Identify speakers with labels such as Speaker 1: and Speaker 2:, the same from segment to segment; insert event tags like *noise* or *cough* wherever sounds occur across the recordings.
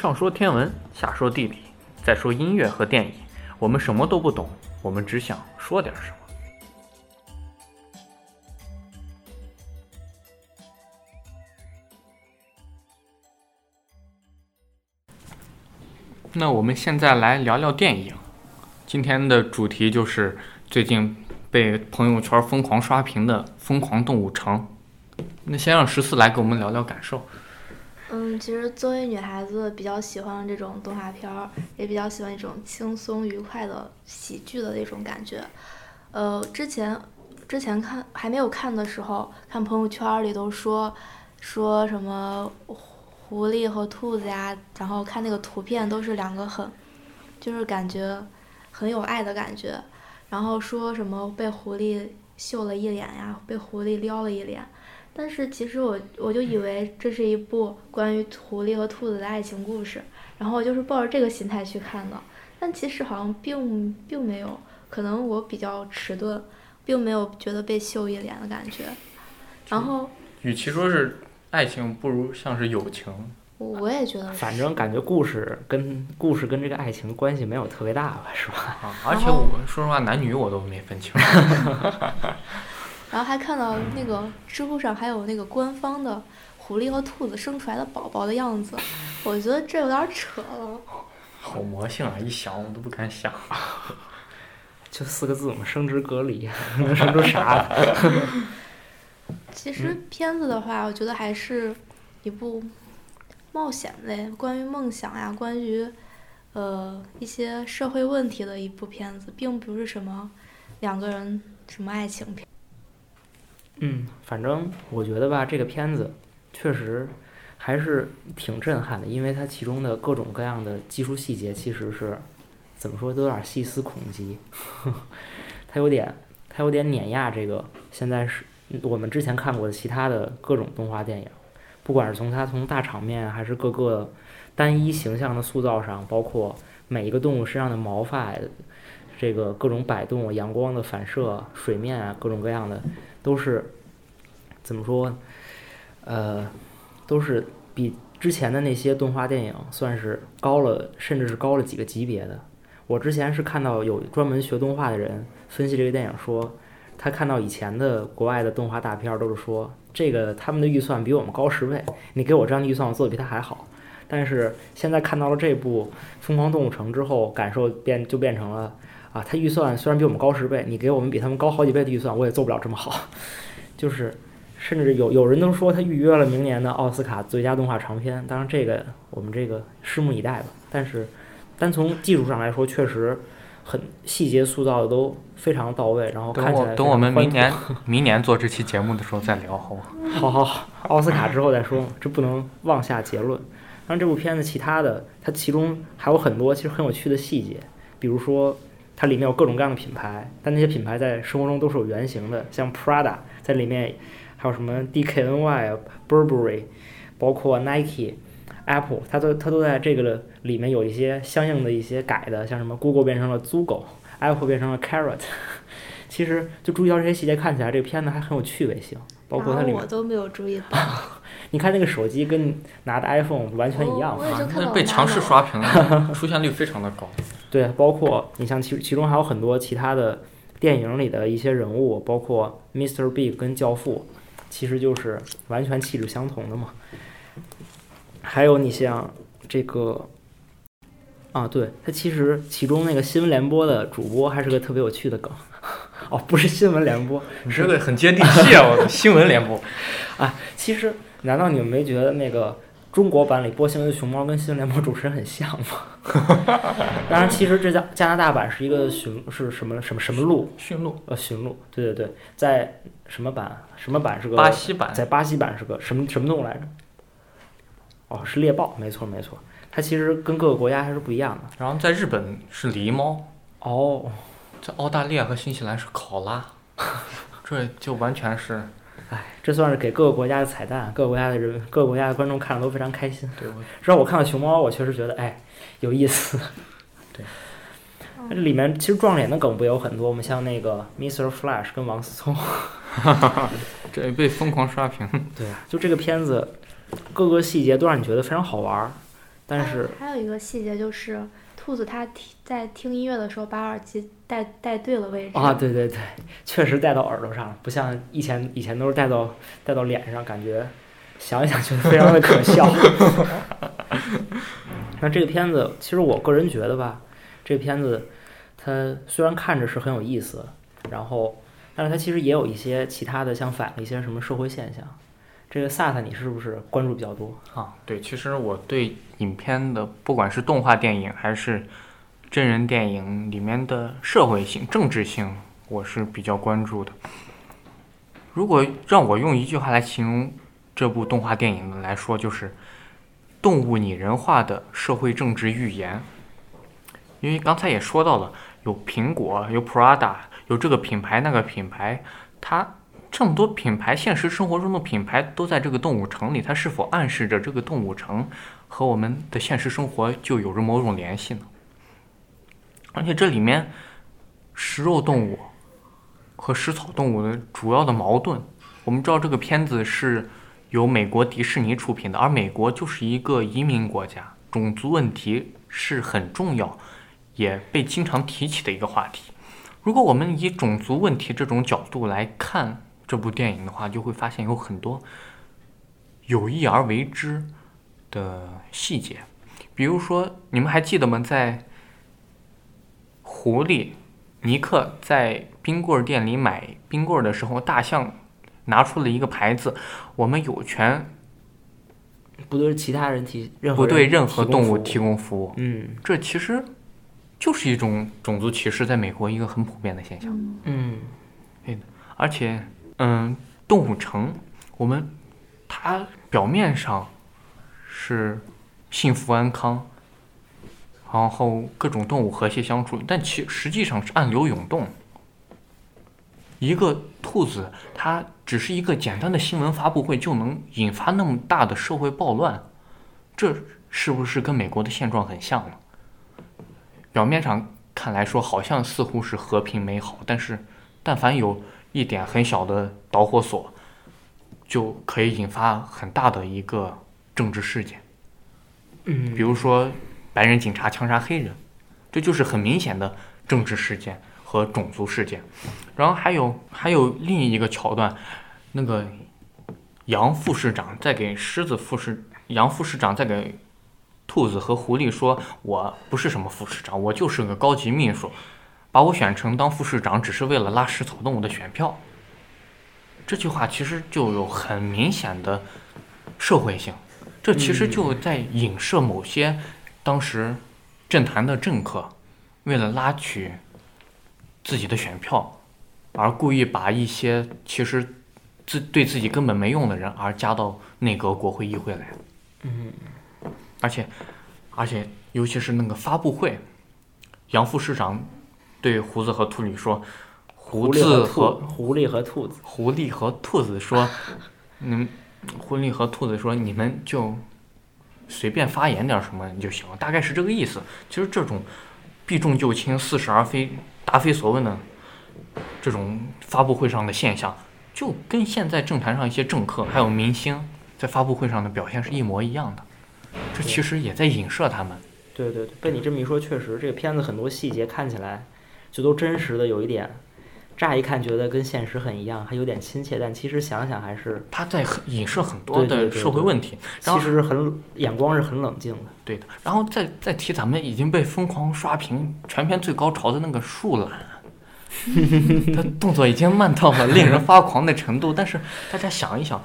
Speaker 1: 上说天文，下说地理，再说音乐和电影，我们什么都不懂，我们只想说点什么。那我们现在来聊聊电影。今天的主题就是最近被朋友圈疯狂刷屏的《疯狂动物城》。那先让十四来给我们聊聊感受。
Speaker 2: 嗯，其实作为女孩子，比较喜欢这种动画片儿，也比较喜欢一种轻松愉快的喜剧的那种感觉。呃，之前之前看还没有看的时候，看朋友圈里都说说什么狐狸和兔子呀，然后看那个图片都是两个很，就是感觉很有爱的感觉。然后说什么被狐狸秀了一脸呀，被狐狸撩了一脸。但是其实我我就以为这是一部关于狐狸和兔子的爱情故事，然后我就是抱着这个心态去看的。但其实好像并并没有，可能我比较迟钝，并没有觉得被秀一脸的感觉。然后，
Speaker 1: 与其说是爱情，不如像是友情。
Speaker 2: 我也觉得，
Speaker 3: 反正感觉故事跟故事跟这个爱情关系没有特别大吧，是吧？
Speaker 1: 啊，而且我说实话，男女我都没分清。*laughs*
Speaker 2: 然后还看到那个知乎上还有那个官方的狐狸和兔子生出来的宝宝的样子，我觉得这有点扯了。
Speaker 1: 好魔性啊！一想我都不敢想。*laughs*
Speaker 3: 就四个字嘛，生殖隔离，能 *laughs* 生出啥？*laughs*
Speaker 2: 其实片子的话，我觉得还是一部冒险类，关于梦想呀，关于呃一些社会问题的一部片子，并不是什么两个人什么爱情片。
Speaker 3: 嗯，反正我觉得吧，这个片子确实还是挺震撼的，因为它其中的各种各样的技术细节，其实是怎么说都有点细思恐极。*laughs* 它有点，它有点碾压这个现在是我们之前看过的其他的各种动画电影，不管是从它从大场面还是各个单一形象的塑造上，包括每一个动物身上的毛发，这个各种摆动、阳光的反射、水面啊，各种各样的。都是怎么说？呃，都是比之前的那些动画电影算是高了，甚至是高了几个级别的。我之前是看到有专门学动画的人分析这个电影，说他看到以前的国外的动画大片都是说这个他们的预算比我们高十倍，你给我这样的预算，我做的比他还好。但是现在看到了这部《疯狂动物城》之后，感受变就变成了。啊，他预算虽然比我们高十倍，你给我们比他们高好几倍的预算，我也做不了这么好。*laughs* 就是，甚至有有人都说他预约了明年的奥斯卡最佳动画长片。当然，这个我们这个拭目以待吧。但是，单从技术上来说，确实很细节塑造的都非常到位。然后看起来
Speaker 1: 等我们明年明年做这期节目的时候再聊，好吗？
Speaker 3: 好好好，奥斯卡之后再说，这不能妄下结论。当然，这部片子其他的，它其中还有很多其实很有趣的细节，比如说。它里面有各种各样的品牌，但那些品牌在生活中都是有原型的，像 Prada 在里面，还有什么 DKNY、Burberry，包括 Nike、Apple，它都它都在这个里面有一些相应的一些改的，像什么 Google 变成了 Zoogle，Apple 变成了 Carrot。*laughs* 其实就注意到这些细节，看起来这个片子还很有趣味性，包括它里面
Speaker 2: 我都没有注意到。*laughs*
Speaker 3: 你看那个手机跟拿的 iPhone 完全一样，
Speaker 1: 那被强势刷屏了，出现率非常的高。
Speaker 3: 对，包括你像其其中还有很多其他的电影里的一些人物，包括 Mr. Big 跟教父，其实就是完全气质相同的嘛。还有你像这个，啊，对，他其实其中那个新闻联播的主播还是个特别有趣的梗。*laughs* 哦，不是新闻联播，
Speaker 1: 你这个很接地气啊！我新闻联播，*laughs*
Speaker 3: 啊，其实难道你们没觉得那个？中国版里播新闻的熊猫跟新闻联播主持人很像吗？*laughs* 当然，其实这加加拿大版是一个驯是什么什么什么鹿？
Speaker 1: 驯鹿？
Speaker 3: 呃，驯鹿。对对对，在什么版？什么版是个？
Speaker 1: 巴西版。
Speaker 3: 在巴西版是个什么什么动物来着？哦，是猎豹，没错没错。它其实跟各个国家还是不一样的。
Speaker 1: 然后在日本是狸猫。
Speaker 3: 哦。
Speaker 1: 在澳大利亚和新西兰是考拉。*laughs* 这就完全是。
Speaker 3: 哎，这算是给各个国家的彩蛋，各个国家的人，各个国家的观众看了都非常开心。
Speaker 1: 对，
Speaker 3: 只要我看到熊猫，我确实觉得哎有意思。*laughs*
Speaker 1: 对，
Speaker 3: 这里面其实撞脸的梗不有很多，我们像那个 Mr. Flash 跟王思聪，*laughs*
Speaker 1: 这被疯狂刷屏。*laughs*
Speaker 3: 对啊，就这个片子各个细节都让你觉得非常好玩儿，但是
Speaker 2: 还有一个细节就是，兔子它听在听音乐的时候把耳机戴戴对了位置。
Speaker 3: 啊，对对对，确实戴到耳朵上了，不像以前以前都是戴到戴到脸上，感觉想一想觉得非常的可笑。*laughs* 那这个片子，其实我个人觉得吧，这个片子它虽然看着是很有意思，然后，但是它其实也有一些其他的，相反的一些什么社会现象。这个萨萨，你是不是关注比较多？
Speaker 1: 啊，对，其实我对影片的不管是动画电影还是真人电影里面的社会性、政治性，我是比较关注的。如果让我用一句话来形容这部动画电影来说，就是动物拟人化的社会政治预言。因为刚才也说到了，有苹果，有 Prada，有这个品牌那个品牌，它这么多品牌，现实生活中的品牌都在这个动物城里，它是否暗示着这个动物城和我们的现实生活就有着某种联系呢？而且这里面食肉动物和食草动物的主要的矛盾，我们知道这个片子是由美国迪士尼出品的，而美国就是一个移民国家，种族问题是很重要，也被经常提起的一个话题。如果我们以种族问题这种角度来看这部电影的话，就会发现有很多有意而为之的细节，比如说，你们还记得吗？在狐狸尼克在冰棍儿店里买冰棍儿的时候，大象拿出了一个牌子：“我们有权
Speaker 3: 不对其他人提任何
Speaker 1: 不对任何动物
Speaker 3: 提供服务
Speaker 1: 提供服务。”
Speaker 3: 嗯
Speaker 1: 这其实就是一种种族歧视，在美国一个很普遍的现象。
Speaker 2: 嗯
Speaker 3: 嗯
Speaker 1: 而且，嗯，动物城，我们它表面上是幸福安康，然后各种动物和谐相处，但其实际上是暗流涌动。一个兔子，它只是一个简单的新闻发布会，就能引发那么大的社会暴乱，这是不是跟美国的现状很像呢？表面上看来说，好像似乎是和平美好，但是但凡有一点很小的导火索，就可以引发很大的一个政治事件。
Speaker 3: 嗯，
Speaker 1: 比如说白人警察枪杀黑人，这就是很明显的政治事件和种族事件。然后还有还有另一个桥段，那个杨副市长在给狮子副市杨副市长在给兔子和狐狸说：“我不是什么副市长，我就是个高级秘书，把我选成当副市长只是为了拉食草动物的选票。”这句话其实就有很明显的社会性，这其实就在影射某些当时政坛的政客为了拉取自己的选票，而故意把一些其实自对自己根本没用的人而加到内阁、国会、议会来。
Speaker 3: 嗯
Speaker 1: 而且，而且，尤其是那个发布会，杨副市长对胡子和兔女说：“胡
Speaker 3: 狸
Speaker 1: 子
Speaker 3: 和狐狸和兔子，
Speaker 1: 狐狸和兔子说，你们狐狸和兔子说，你们就随便发言点什么就行了，大概是这个意思。其实这种避重就轻、似是而非、答非所问的这种发布会上的现象，就跟现在政坛上一些政客还有明星在发布会上的表现是一模一样的。这其实也在影射他们。
Speaker 3: 对对对，被你这么一说，确实这个片子很多细节看起来就都真实的有一点，乍一看觉得跟现实很一样，还有点亲切，但其实想想还是
Speaker 1: 他在很影射很多的社会问题，
Speaker 3: 其实是很眼光是很冷静的。
Speaker 1: 对的，然后再再提咱们已经被疯狂刷屏全片最高潮的那个树懒，他动作已经慢到了令人发狂的程度。但是大家想一想，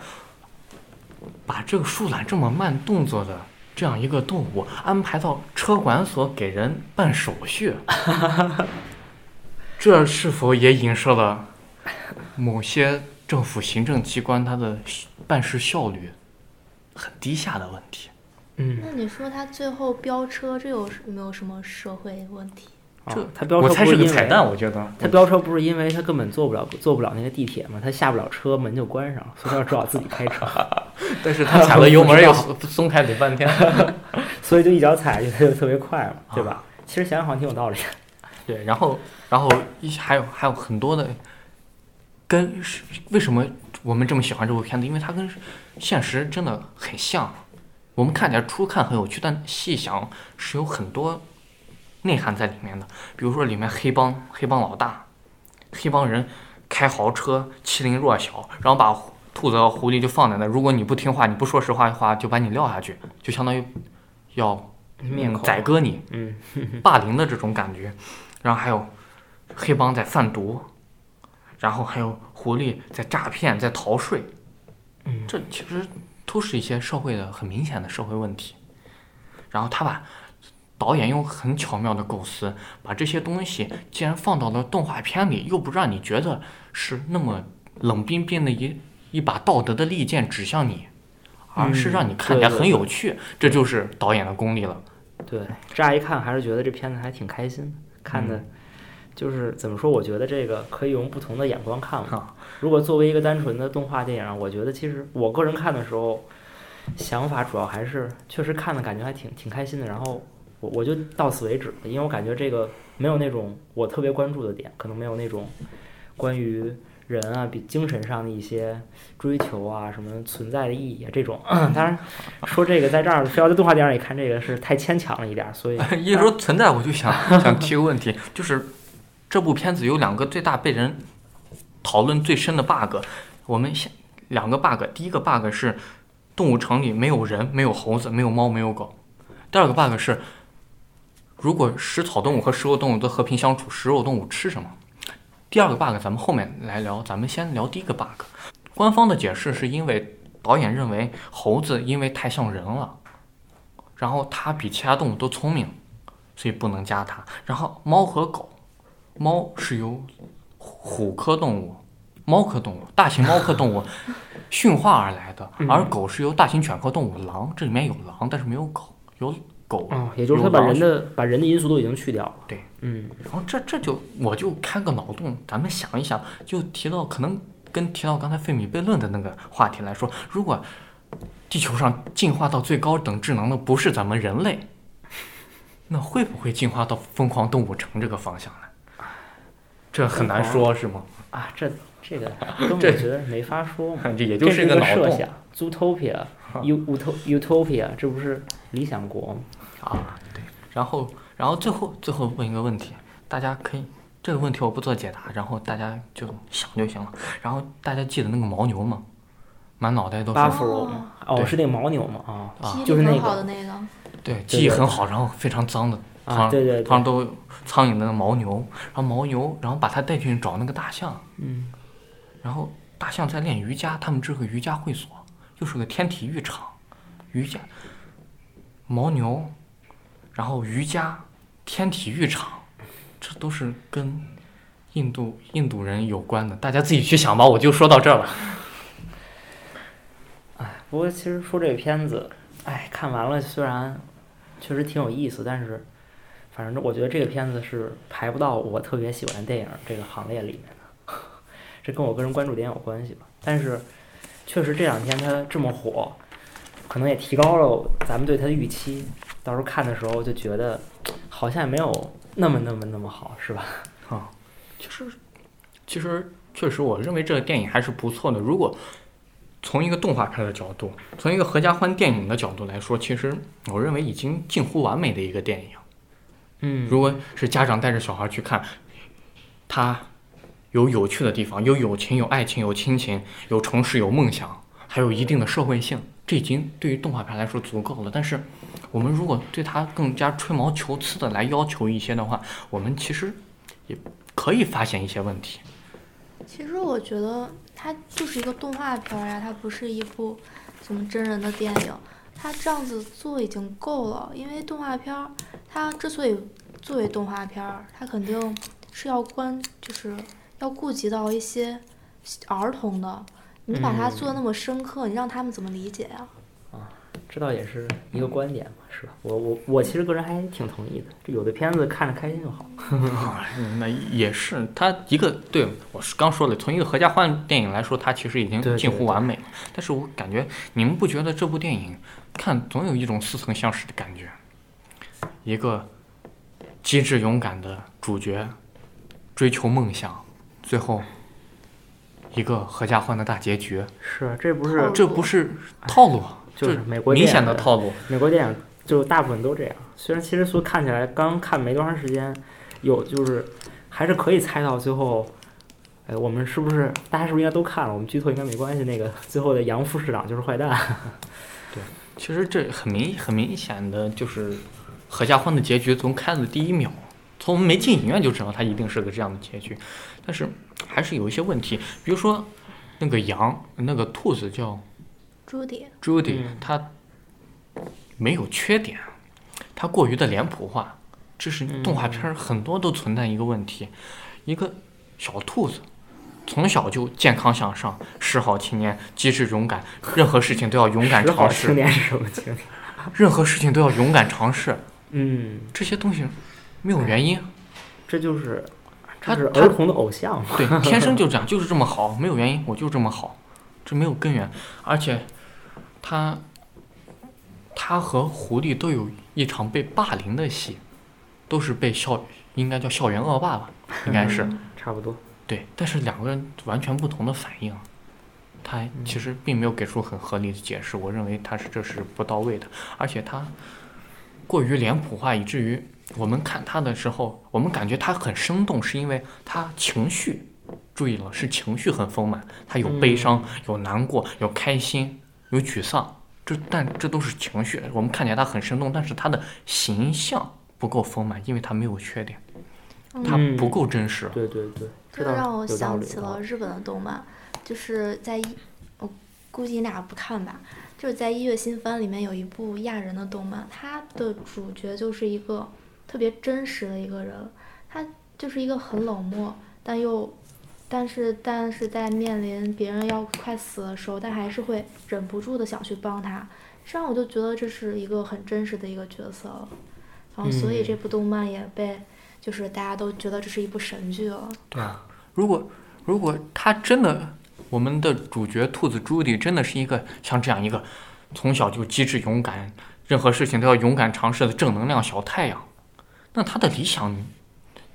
Speaker 1: 把这个树懒这么慢动作的这样一个动物安排到车管所给人办手续，这是否也影射了某些政府行政机关它的办事效率很低下的问题？
Speaker 3: 嗯，
Speaker 2: 那你说他最后飙车，这有没有什么社会问题？
Speaker 1: 这
Speaker 3: 啊他飙
Speaker 1: 我猜
Speaker 3: 车不因为
Speaker 1: 是个彩蛋，我觉得。
Speaker 3: 他飙车不是因为他根本坐不了坐不了那个地铁嘛，他下不了车，门就关上了，所以他只好自己开车，*laughs*
Speaker 1: 但是他踩了油门又松松开得半天。*laughs* *laughs*
Speaker 3: 所以就一脚踩下去，他就特别快嘛，对吧？其实想想好像挺有道理的。
Speaker 1: 对，然后然后一还有还有很多的跟是为什么我们这么喜欢这部片子？因为它跟现实真的很像。我们看起来初看很有趣，但细想是有很多内涵在里面的。比如说里面黑帮黑帮老大，黑帮人开豪车，欺凌弱小，然后把兔子和狐狸就放在那，如果你不听话，你不说实话的话，就把你撂下去，就相当于要宰割你，
Speaker 3: 嗯，
Speaker 1: 霸凌的这种感觉。然后还有黑帮在贩毒，然后还有狐狸在诈骗、在逃税，
Speaker 3: 嗯
Speaker 1: 这其实都是一些社会的很明显的社会问题。然后他把导演用很巧妙的构思，把这些东西既然放到了动画片里，又不让你觉得是那么冷冰冰的一一把道德的利剑指向你，而是让你看起来很有趣，这就是导演的功力了。
Speaker 3: 对，乍一看还是觉得这片子还挺开心的，看
Speaker 1: 嗯
Speaker 3: 的，就是怎么说？我觉得这个可以用不同的眼光看嘛。
Speaker 1: 啊，
Speaker 3: 如果作为一个单纯的动画电影，我觉得其实我个人看的时候，想法主要还是确实看的感觉还挺挺开心的。然后我我就到此为止了，因为我感觉这个没有那种我特别关注的点，可能没有那种关于人啊比精神上的一些追求啊什么存在的意义啊这种。*laughs* 当然说这个在这儿非要在动画电影里看这个是太牵强了一点儿，所以 *laughs*
Speaker 1: 一说存在，我就想 *laughs* 想提个问题，就是这部片子有两个最大被人讨论最深的 bug，我们先两个 bug，第一个 bug 是动物城里没有人，没有猴子，没有猫，没有狗；第二个 bug 是，如果食草动物和食肉动物都和平相处，食肉动物吃什么？第二个 bug 咱们后面来聊，咱们先聊第一个 bug。官方的解释是因为导演认为猴子因为太像人了，然后它比其他动物都聪明，所以不能加它。然后猫和狗，猫是由虎科动物、猫科动物、大型猫科动物 *laughs* 驯化而来的，而狗是由大型犬科动物狼，这里面有狼，但是没有狗，有狗。
Speaker 3: 哦，也就是他把人的把人的因素都已经去掉了。
Speaker 1: 对，
Speaker 3: 嗯，
Speaker 1: 然后这这就我就开个脑洞，咱们想一想，就提到可能跟提到刚才费米悖论的那个话题来说，如果地球上进化到最高等智能的不是咱们人类，那会不会进化到疯狂动物城这个方向呢？这很难说，是吗？
Speaker 3: 啊，这这个 *laughs* 根本觉得没法说嘛。*laughs*
Speaker 1: 这也就是是
Speaker 3: 一个
Speaker 1: 个脑洞
Speaker 3: 设想，Zootopia、U Utop Utopia，这不是理想国？
Speaker 1: 啊。对，然后然后最后最后问一个问题，大家可以这个问题我不做解答，然后大家就想就行了。然后大家记得那个牦牛吗？满脑袋都是
Speaker 3: 巴弗罗吗？哦，是那个牦牛吗？啊
Speaker 1: 啊
Speaker 3: 就是那个
Speaker 2: 力很好的那个，
Speaker 1: 对，记忆很好，然后非常脏的
Speaker 3: 啊，对对对，
Speaker 1: 旁都有苍蝇的那个牦牛，然后牦牛，然后把它带进去找那个大象，
Speaker 3: 嗯，
Speaker 1: 然后大象在练瑜伽，他们这个瑜伽会所又是个天体育场，瑜伽，牦牛，然后瑜伽，天体育场，这都是跟印度印度人有关的，大家自己去想吧，我就说到这儿了。
Speaker 3: 哎不过其实说这个片子，哎，看完了虽然确实挺有意思，但是反正我觉得这个片子是排不到我特别喜欢电影这个行列里面的，*laughs* 这跟我个人关注点有关系吧。但是确实这两天它这么火，可能也提高了咱们对它的预期。到时候看的时候就觉得好像也没有那么那么那么好，是吧？
Speaker 1: 啊其实，其实确实，我认为这个电影还是不错的。如果从一个动画片的角度，从一个合家欢电影的角度来说，其实我认为已经近乎完美的一个电影。
Speaker 3: 嗯
Speaker 1: 如果是家长带着小孩去看，他有有趣的地方，有友情，有爱情，有亲情，有城市，有梦想，还有一定的社会性，这已经对于动画片来说足够了。但是，我们如果对它更加吹毛求疵的来要求一些的话，我们其实也可以发现一些问题。
Speaker 2: 其实我觉得它就是一个动画片儿呀，它不是一部什么真人的电影。它这样子做已经够了，因为动画片儿，它之所以作为动画片儿，它肯定是要关，就是要顾及到一些儿童的。你把它做的那么深刻，你让他们怎么理解呀？
Speaker 3: 啊这倒也是一个观点嘛，是吧？我我我其实个人还挺同意的，这有的片子看着开心就好。*laughs*
Speaker 1: 啊，那也是，他一个对我是刚说了，从一个合家欢电影来说，它其实已经近乎完美了。但是我感觉你们不觉得这部电影看总有一种似曾相识的感觉？一个机智勇敢的主角，追求梦想，最后一个合家欢的大结局，
Speaker 3: 是，这不是
Speaker 1: 这不是套路，
Speaker 3: 就是美国
Speaker 1: 明显的套路。
Speaker 3: 美国电影就大部分都这样。虽然其实说看起来刚看没多长时间，有就是还是可以猜到最后。哎，我们是不是大家是不是应该都看了？我们剧透应该没关系。那个 *laughs* 最后的杨副市长就是坏蛋。*laughs*
Speaker 1: 对其实这很明很明显的就是合家欢的结局，从开的第一秒，从没进影院就知道它一定是个这样的结局。但是还是有一些问题，比如说那个羊，那个兔子叫
Speaker 2: 朱迪
Speaker 1: ，Judy，、
Speaker 3: 嗯
Speaker 1: 它没有缺点，它过于的脸谱化，这是动画片儿很多都存在一个问题，一个小兔子。从小就健康向上，是好青年，机智勇敢，任何事情都要勇敢尝试。
Speaker 3: 青年是什么青年？
Speaker 1: 任何事情都要勇敢尝试，
Speaker 3: 嗯，
Speaker 1: 这些东西没有原因，
Speaker 3: 这就是
Speaker 1: 他
Speaker 3: 这是儿童的偶像嘛。
Speaker 1: 对，天生就这样，就是这么好，没有原因，我就这么好，这没有根源，而且他他和狐狸都有一场被霸凌的戏，都是被校应该叫校园恶霸吧，应该是
Speaker 3: 差不多。
Speaker 1: 对，但是两个人完全不同的反应，他其实并没有给出很合理的解释，我认为他是这是不到位的，而且他过于脸谱化，以至于我们看他的时候，我们感觉他很生动，是因为他情绪，注意了，是情绪很丰满，他有悲伤，有难过，有开心，有沮丧，这但这都是情绪，我们看起来他很生动，但是他的形象不够丰满，因为他没有缺点，他
Speaker 3: 嗯
Speaker 1: 不够真实。
Speaker 3: 对对对，倒
Speaker 2: 这个让我想起了日本的动漫，就是在一，我估计你俩不看吧，就是在《一月新番》里面有一部亚人的动漫，它的主角就是一个特别真实的一个人，他就是一个很冷漠，但又，但是但是在面临别人要快死的时候，他还是会忍不住的想去帮他，这样我就觉得这是一个很真实的一个角色了，然后所以
Speaker 3: 嗯。
Speaker 2: 这部动漫也被。就是大家都觉得这是一部神剧了，
Speaker 1: 对啊，如果如果他真的，我们的主角兔子朱迪真的是一个像这样一个从小就机智勇敢，任何事情都要勇敢尝试的正能量小太阳，那他的理想，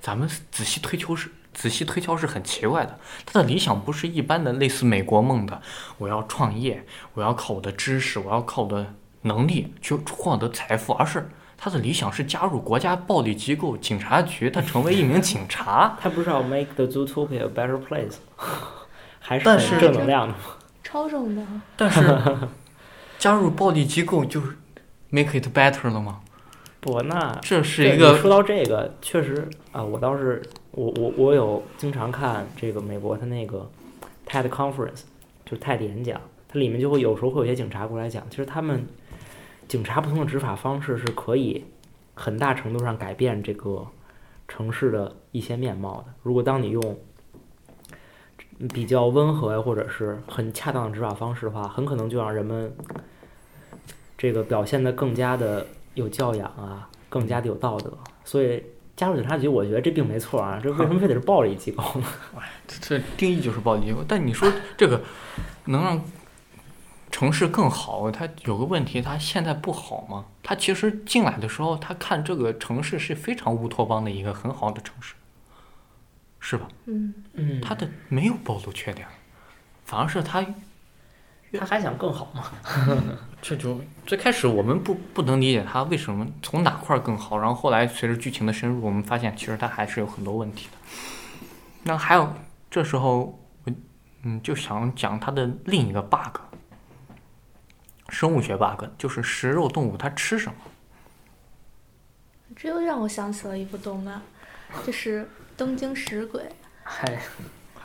Speaker 1: 咱们仔细推敲是仔细推敲是很奇怪的。他的理想不是一般的类似美国梦的，我要创业，我要靠我的知识，我要靠我的能力去获得财富，而是。他的理想是加入国家暴力机构警察局，他成为一名警察。*laughs*
Speaker 3: 他不是要 make the Zootopia a better place，*laughs* 还是很正能量的吗？
Speaker 2: 超正的。*laughs*
Speaker 1: 但是加入暴力机构就是 make it better 了吗？
Speaker 3: 不，那
Speaker 1: 这是一个
Speaker 3: 说到这个，确实啊，我倒是我我我有经常看这个美国他那个 TED conference，就是 TED 演讲，它里面就会有时候会有些警察过来讲，其实他们警察不同的执法方式是可以很大程度上改变这个城市的一些面貌的。如果当你用比较温和呀，或者是很恰当的执法方式的话，很可能就让人们这个表现得更加的有教养啊，更加的有道德。所以加入警察局，我觉得这并没错啊。这为什么非得是暴力机构呢？*laughs*
Speaker 1: 这定义就是暴力机构。但你说这个能让城市更好，它有个问题，它现在不好吗？它其实进来的时候，他看这个城市是非常乌托邦的一个很好的城市，是吧？
Speaker 2: 嗯，
Speaker 3: 嗯
Speaker 1: 它的没有暴露缺点，反而是它
Speaker 3: 他还想更好吗？*laughs* *laughs*
Speaker 1: 这就最开始我们不不能理解他为什么从哪块儿更好，然后后来随着剧情的深入，我们发现其实他还是有很多问题的。那还有这时候我嗯就想讲他的另一个 bug，生物学 bug，就是食肉动物它吃什么？
Speaker 2: 这又让我想起了一部动漫，就是《东京食鬼》。
Speaker 3: 嗨，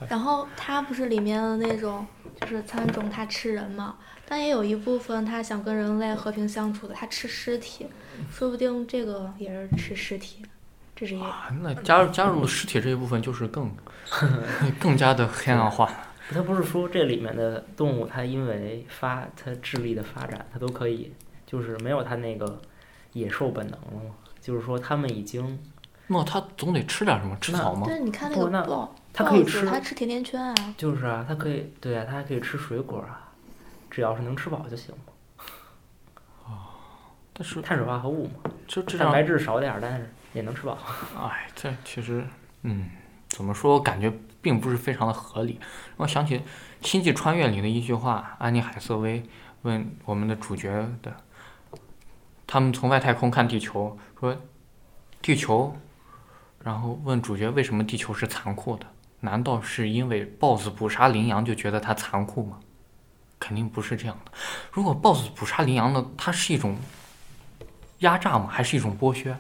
Speaker 2: 然后它不是里面的那种，就是参种它吃人嘛，但也有一部分它想跟人类和平相处的，它吃尸体，说不定这个也是吃尸体，这是一
Speaker 1: 啊，那加入加入了尸体这一部分，就是更 *laughs* 更加的黑暗化。
Speaker 3: 它不是说这里面的动物，它因为发它智力的发展，它都可以，就是没有它那个野兽本能了吗？就是说它们已经，
Speaker 1: 那它总得吃点什么？吃草吗？
Speaker 2: 对，你看那个豹，
Speaker 3: 它可以吃
Speaker 2: 它吃甜甜圈啊，
Speaker 3: 就是啊，它可以，对啊，它还可以吃水果啊，只要是能吃饱就行嘛。
Speaker 1: 但是
Speaker 3: 碳水化合物嘛，
Speaker 1: 就这
Speaker 3: 蛋白质少点儿，但是也能吃饱。
Speaker 1: 哎，这其实，嗯，怎么说，我感觉并不是非常的合理。让我想起《星际穿越》里的一句话，安妮海瑟薇问我们的主角的，他们从外太空看地球，说地球，然后问主角为什么地球是残酷的？难道是因为豹子捕杀羚羊就觉得它残酷吗？肯定不是这样的。如果豹子捕杀羚羊呢，它是一种压榨吗？还是一种剥削？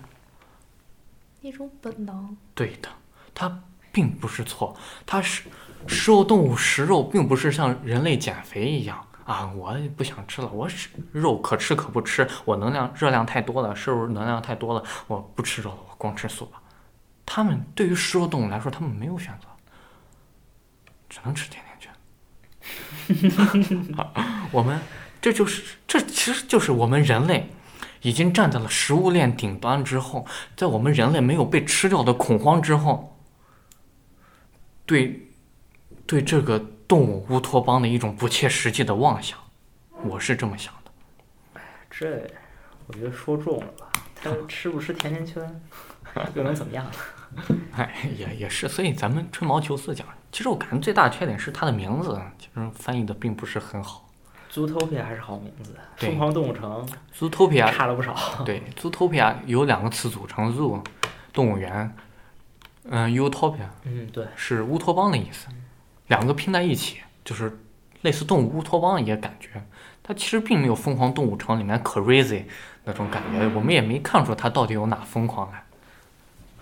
Speaker 2: 一种本能。
Speaker 1: 对的，它并不是错。它是食肉动物，食肉并不是像人类减肥一样啊！我也不想吃了，我是肉可吃可不吃，我能量热量太多了，摄入能量太多了，我不吃肉了，我光吃素吧。他们对于食肉动物来说，他们没有选择，只能吃甜甜圈。*laughs* 我们这就是这其实就是我们人类已经站在了食物链顶端之后，在我们人类没有被吃掉的恐慌之后，对对这个动物乌托邦的一种不切实际的妄想，我是这么想的。
Speaker 3: 哎这我觉得说重了吧？他 *laughs* 吃不吃甜甜圈，又能怎么样？*laughs*
Speaker 1: 哎，也也是，所以咱们吹毛求疵讲，其实我感觉最大的缺点是它的名字，其实翻译的并不是很好。
Speaker 3: Zootopia 还是好名字，疯狂动物城
Speaker 1: Zootopia
Speaker 3: 差了不少。*laughs*
Speaker 1: 对，Zootopia 有两个词组成，Zoo 动物园，嗯，Utopia
Speaker 3: 嗯，对，
Speaker 1: 是乌托邦的意思，两个拼在一起就是类似动物乌托邦一个感觉。它其实并没有《疯狂动物城》里面 crazy 那种感觉，我们也没看出它到底有哪疯狂来。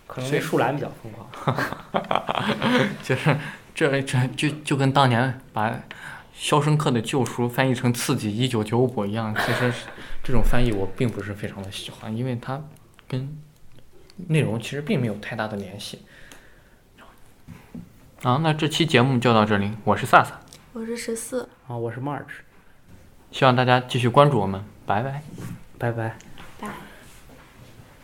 Speaker 3: 可能那树懒比较疯狂。*laughs*
Speaker 1: 就是这这就就跟当年把《肖申克的救赎》翻译成《刺激一九九五》一样，其实这种翻译我并不是非常的喜欢，因为它跟内容其实并没有太大的联系。啊，那这期节目就到这里，我是萨萨，
Speaker 2: 我是十四。
Speaker 3: 啊，我是 March，
Speaker 1: 希望大家继续关注我们，拜拜。
Speaker 3: 拜拜。